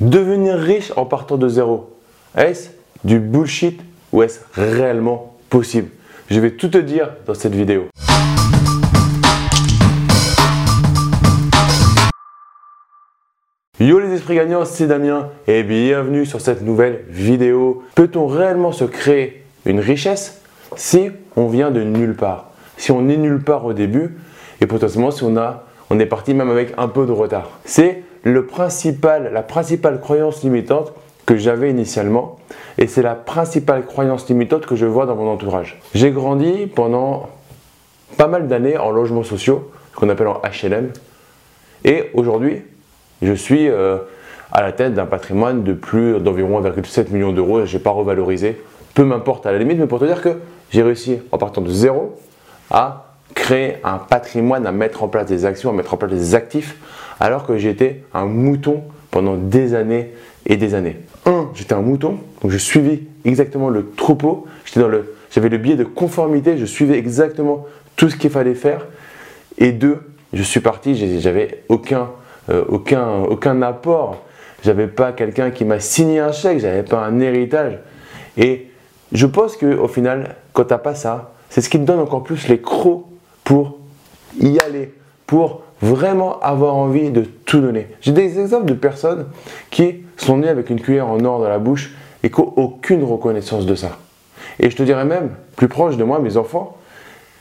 Devenir riche en partant de zéro, est-ce du bullshit ou est-ce réellement possible? Je vais tout te dire dans cette vidéo. Yo les esprits gagnants, c'est Damien et bienvenue sur cette nouvelle vidéo. Peut-on réellement se créer une richesse si on vient de nulle part? Si on est nulle part au début et potentiellement si on, a, on est parti même avec un peu de retard. C'est le principal, la principale croyance limitante que j'avais initialement et c'est la principale croyance limitante que je vois dans mon entourage. J'ai grandi pendant pas mal d'années en logements sociaux, ce qu'on appelle en HLM, et aujourd'hui, je suis euh, à la tête d'un patrimoine de plus d'environ 1,7 million d'euros, je n'ai pas revalorisé, peu m'importe à la limite, mais pour te dire que j'ai réussi en partant de zéro à créer un patrimoine, à mettre en place des actions, à mettre en place des actifs, alors que j'étais un mouton pendant des années et des années. Un, j'étais un mouton, donc je suivais exactement le troupeau, le, j'avais le biais de conformité, je suivais exactement tout ce qu'il fallait faire. Et deux, je suis parti, j'avais aucun, euh, aucun, aucun apport, j'avais pas quelqu'un qui m'a signé un chèque, j'avais pas un héritage. Et je pense qu'au final, quand tu n'as pas ça, c'est ce qui te donne encore plus les crocs pour y aller, pour vraiment avoir envie de tout donner. J'ai des exemples de personnes qui sont nées avec une cuillère en or dans la bouche et qui n'ont aucune reconnaissance de ça. Et je te dirais même, plus proche de moi, mes enfants,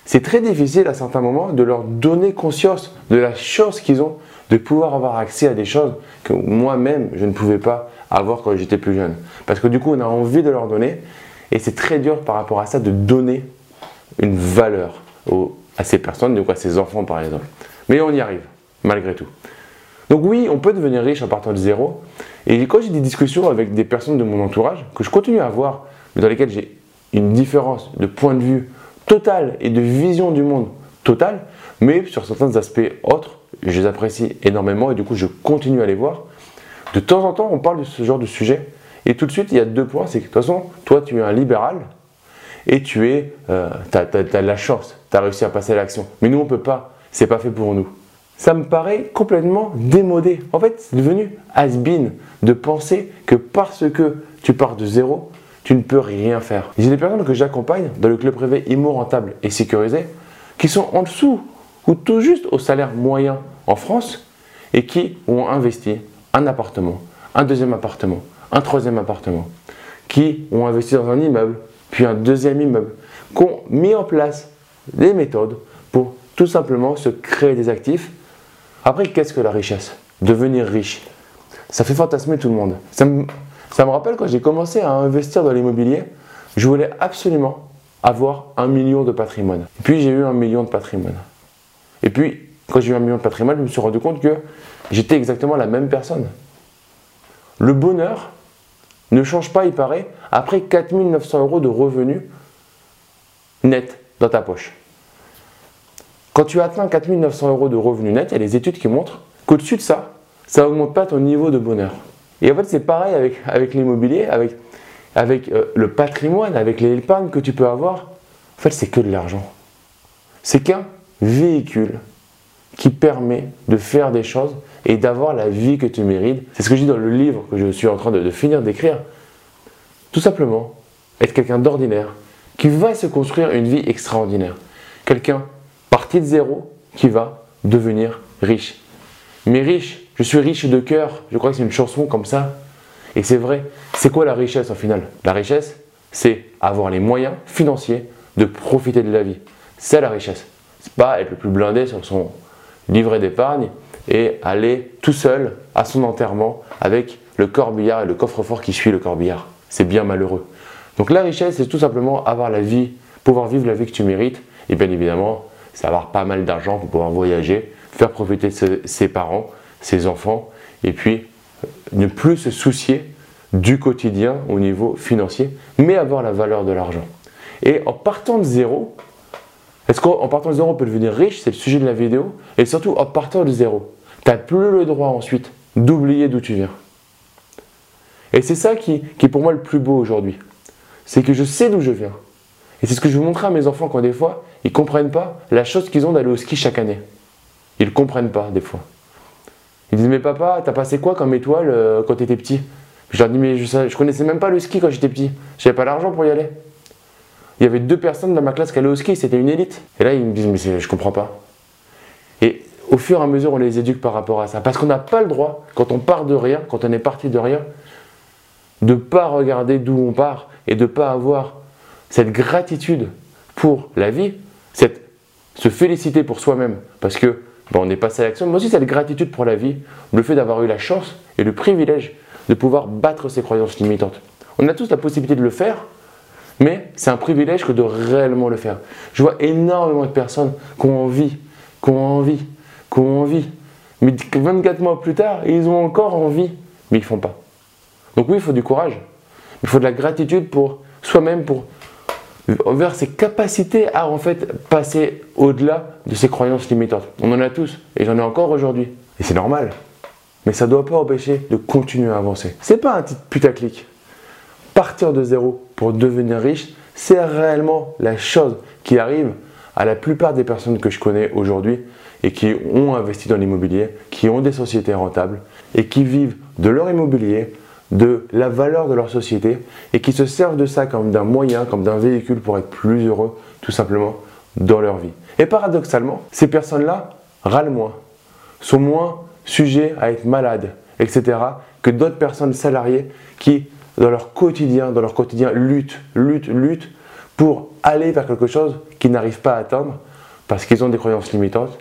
c'est très difficile à certains moments de leur donner conscience de la chance qu'ils ont de pouvoir avoir accès à des choses que moi-même je ne pouvais pas avoir quand j'étais plus jeune. Parce que du coup, on a envie de leur donner et c'est très dur par rapport à ça de donner une valeur à ces personnes, donc à ces enfants par exemple. Mais on y arrive, malgré tout. Donc oui, on peut devenir riche en partant de zéro. Et quand j'ai des discussions avec des personnes de mon entourage, que je continue à avoir, mais dans lesquelles j'ai une différence de point de vue total et de vision du monde total, mais sur certains aspects autres, je les apprécie énormément et du coup je continue à les voir. De temps en temps, on parle de ce genre de sujet et tout de suite, il y a deux points. C'est que de toute façon, toi, tu es un libéral et tu es, euh, as, as, la chance, tu as réussi à passer à l'action. Mais nous, on ne peut pas. C'est pas fait pour nous. Ça me paraît complètement démodé. En fait, c'est devenu has-been de penser que parce que tu pars de zéro, tu ne peux rien faire. J'ai des personnes que j'accompagne dans le club privé immo rentable et sécurisé qui sont en dessous ou tout juste au salaire moyen en France et qui ont investi un appartement, un deuxième appartement, un troisième appartement, qui ont investi dans un immeuble, puis un deuxième immeuble, qui ont mis en place des méthodes pour tout simplement se créer des actifs. Après, qu'est-ce que la richesse? Devenir riche. Ça fait fantasmer tout le monde. Ça me, rappelle quand j'ai commencé à investir dans l'immobilier, je voulais absolument avoir un million de patrimoine. puis j'ai eu un million de patrimoine. Et puis, quand j'ai eu un million de patrimoine, je me suis rendu compte que j'étais exactement la même personne. Le bonheur, ne change pas, il paraît, après 4900 euros de revenus net dans ta poche. Quand tu atteins 4900 euros de revenus net, il y a des études qui montrent qu'au-dessus de ça, ça n'augmente pas ton niveau de bonheur. Et en fait, c'est pareil avec, avec l'immobilier, avec, avec euh, le patrimoine, avec l'épargne que tu peux avoir. En fait, c'est que de l'argent. C'est qu'un véhicule qui permet de faire des choses et d'avoir la vie que tu mérites. C'est ce que je dis dans le livre que je suis en train de, finir d'écrire. Tout simplement, être quelqu'un d'ordinaire qui va se construire une vie extraordinaire. Quelqu'un parti de zéro qui va devenir riche. Mais riche, je suis riche de cœur. Je crois que c'est une chanson comme ça. Et c'est vrai. C'est quoi la richesse au final? La richesse, c'est avoir les moyens financiers de profiter de la vie. C'est la richesse. C'est pas être le plus blindé sur son livret d'épargne et aller tout seul à son enterrement avec le corbillard et le coffre-fort qui suit le corbillard. C'est bien malheureux. Donc la richesse, c'est tout simplement avoir la vie, pouvoir vivre la vie que tu mérites. Et bien évidemment, c'est avoir pas mal d'argent pour pouvoir voyager, faire profiter ses parents, ses enfants, et puis ne plus se soucier du quotidien au niveau financier, mais avoir la valeur de l'argent. Et en partant de zéro, est-ce qu'en partant de zéro, on peut devenir riche? C'est le sujet de la vidéo. Et surtout, en partant de zéro, tu n'as plus le droit ensuite d'oublier d'où tu viens. Et c'est ça qui, qui est pour moi le plus beau aujourd'hui. C'est que je sais d'où je viens. Et c'est ce que je veux montrer à mes enfants quand des fois, ils ne comprennent pas la chose qu'ils ont d'aller au ski chaque année. Ils ne comprennent pas des fois. Ils disent Mais papa, t'as passé quoi comme étoile euh, quand t'étais petit? Je leur dis Mais je, je connaissais même pas le ski quand j'étais petit. J'avais pas l'argent pour y aller. Il y avait deux personnes dans ma classe qui allaient au ski, c'était une élite. Et là, ils me disent Mais je comprends pas. Et au fur et à mesure, on les éduque par rapport à ça. Parce qu'on n'a pas le droit, quand on part de rien, quand on est parti de rien, de pas regarder d'où on part et de ne pas avoir cette gratitude pour la vie, cette, se féliciter pour soi-même. Parce que ben, on est passé à l'action, mais aussi cette gratitude pour la vie, le fait d'avoir eu la chance et le privilège de pouvoir battre ses croyances limitantes. On a tous la possibilité de le faire, mais c'est un privilège que de réellement le faire. Je vois énormément de personnes qui ont envie, qui ont envie, qui ont envie, mais 24 mois plus tard, ils ont encore envie, mais ils ne font pas. Donc oui, il faut du courage, il faut de la gratitude pour soi-même, pour vers ses capacités à en fait passer au-delà de ses croyances limitantes. On en a tous, et j'en ai encore aujourd'hui. Et c'est normal. Mais ça ne doit pas empêcher de continuer à avancer. C'est pas un titre putaclic. Partir de zéro pour devenir riche, c'est réellement la chose qui arrive à la plupart des personnes que je connais aujourd'hui et qui ont investi dans l'immobilier, qui ont des sociétés rentables et qui vivent de leur immobilier, de la valeur de leur société et qui se servent de ça comme d'un moyen, comme d'un véhicule pour être plus heureux tout simplement dans leur vie. Et paradoxalement, ces personnes-là râlent moins, sont moins sujets à être malades, etc., que d'autres personnes salariées qui, dans leur quotidien, dans leur quotidien, luttent, luttent, luttent pour aller vers quelque chose qu'ils n'arrivent pas à atteindre parce qu'ils ont des croyances limitantes.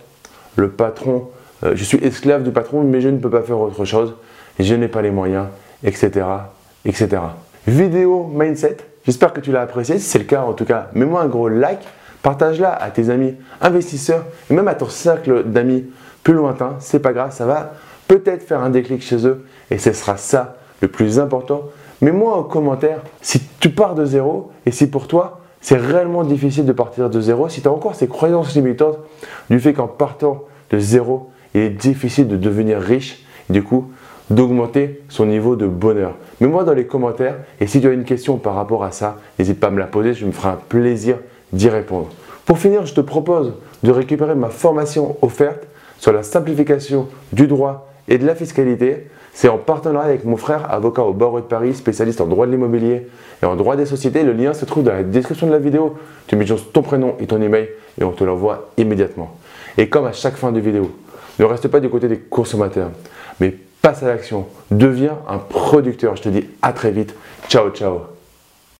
Le patron, euh, je suis esclave du patron, mais je ne peux pas faire autre chose, je n'ai pas les moyens, etc. etc. Vidéo mindset, j'espère que tu l'as apprécié. Si c'est le cas, en tout cas, mets-moi un gros like, partage-la à tes amis investisseurs et même à ton cercle d'amis plus lointain. C'est pas grave, ça va peut-être faire un déclic chez eux et ce sera ça le plus important. Mets-moi en commentaire si tu pars de zéro et si pour toi c'est réellement difficile de partir de zéro, si tu as encore ces croyances limitantes du fait qu'en partant de zéro, il est difficile de devenir riche. Du coup, d'augmenter son niveau de bonheur. Mets-moi dans les commentaires et si tu as une question par rapport à ça, n'hésite pas à me la poser, je me ferai un plaisir d'y répondre. Pour finir, je te propose de récupérer ma formation offerte sur la simplification du droit et de la fiscalité. C'est en partenariat avec mon frère, avocat au barreau de Paris, spécialiste en droit de l'immobilier et en droit des sociétés. Le lien se trouve dans la description de la vidéo. Tu mets juste ton prénom et ton email et on te l'envoie immédiatement. Et comme à chaque fin de vidéo, ne reste pas du côté des consommateurs, mais passe à l'action, deviens un producteur. Je te dis à très vite. Ciao, ciao.